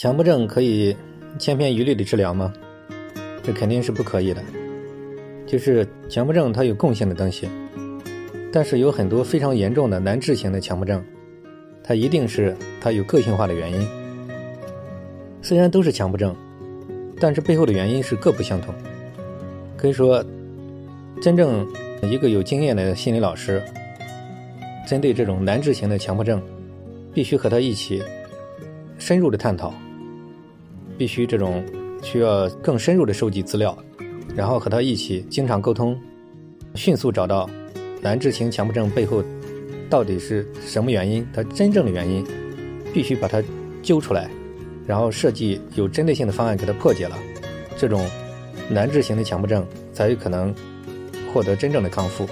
强迫症可以千篇一律的治疗吗？这肯定是不可以的。就是强迫症它有共性的东西，但是有很多非常严重的难治型的强迫症，它一定是它有个性化的原因。虽然都是强迫症，但是背后的原因是各不相同。可以说，真正一个有经验的心理老师，针对这种难治型的强迫症，必须和他一起深入的探讨，必须这种需要更深入的收集资料。然后和他一起经常沟通，迅速找到难治型强迫症背后到底是什么原因，它真正的原因，必须把它揪出来，然后设计有针对性的方案给它破解了，这种难治型的强迫症才有可能获得真正的康复。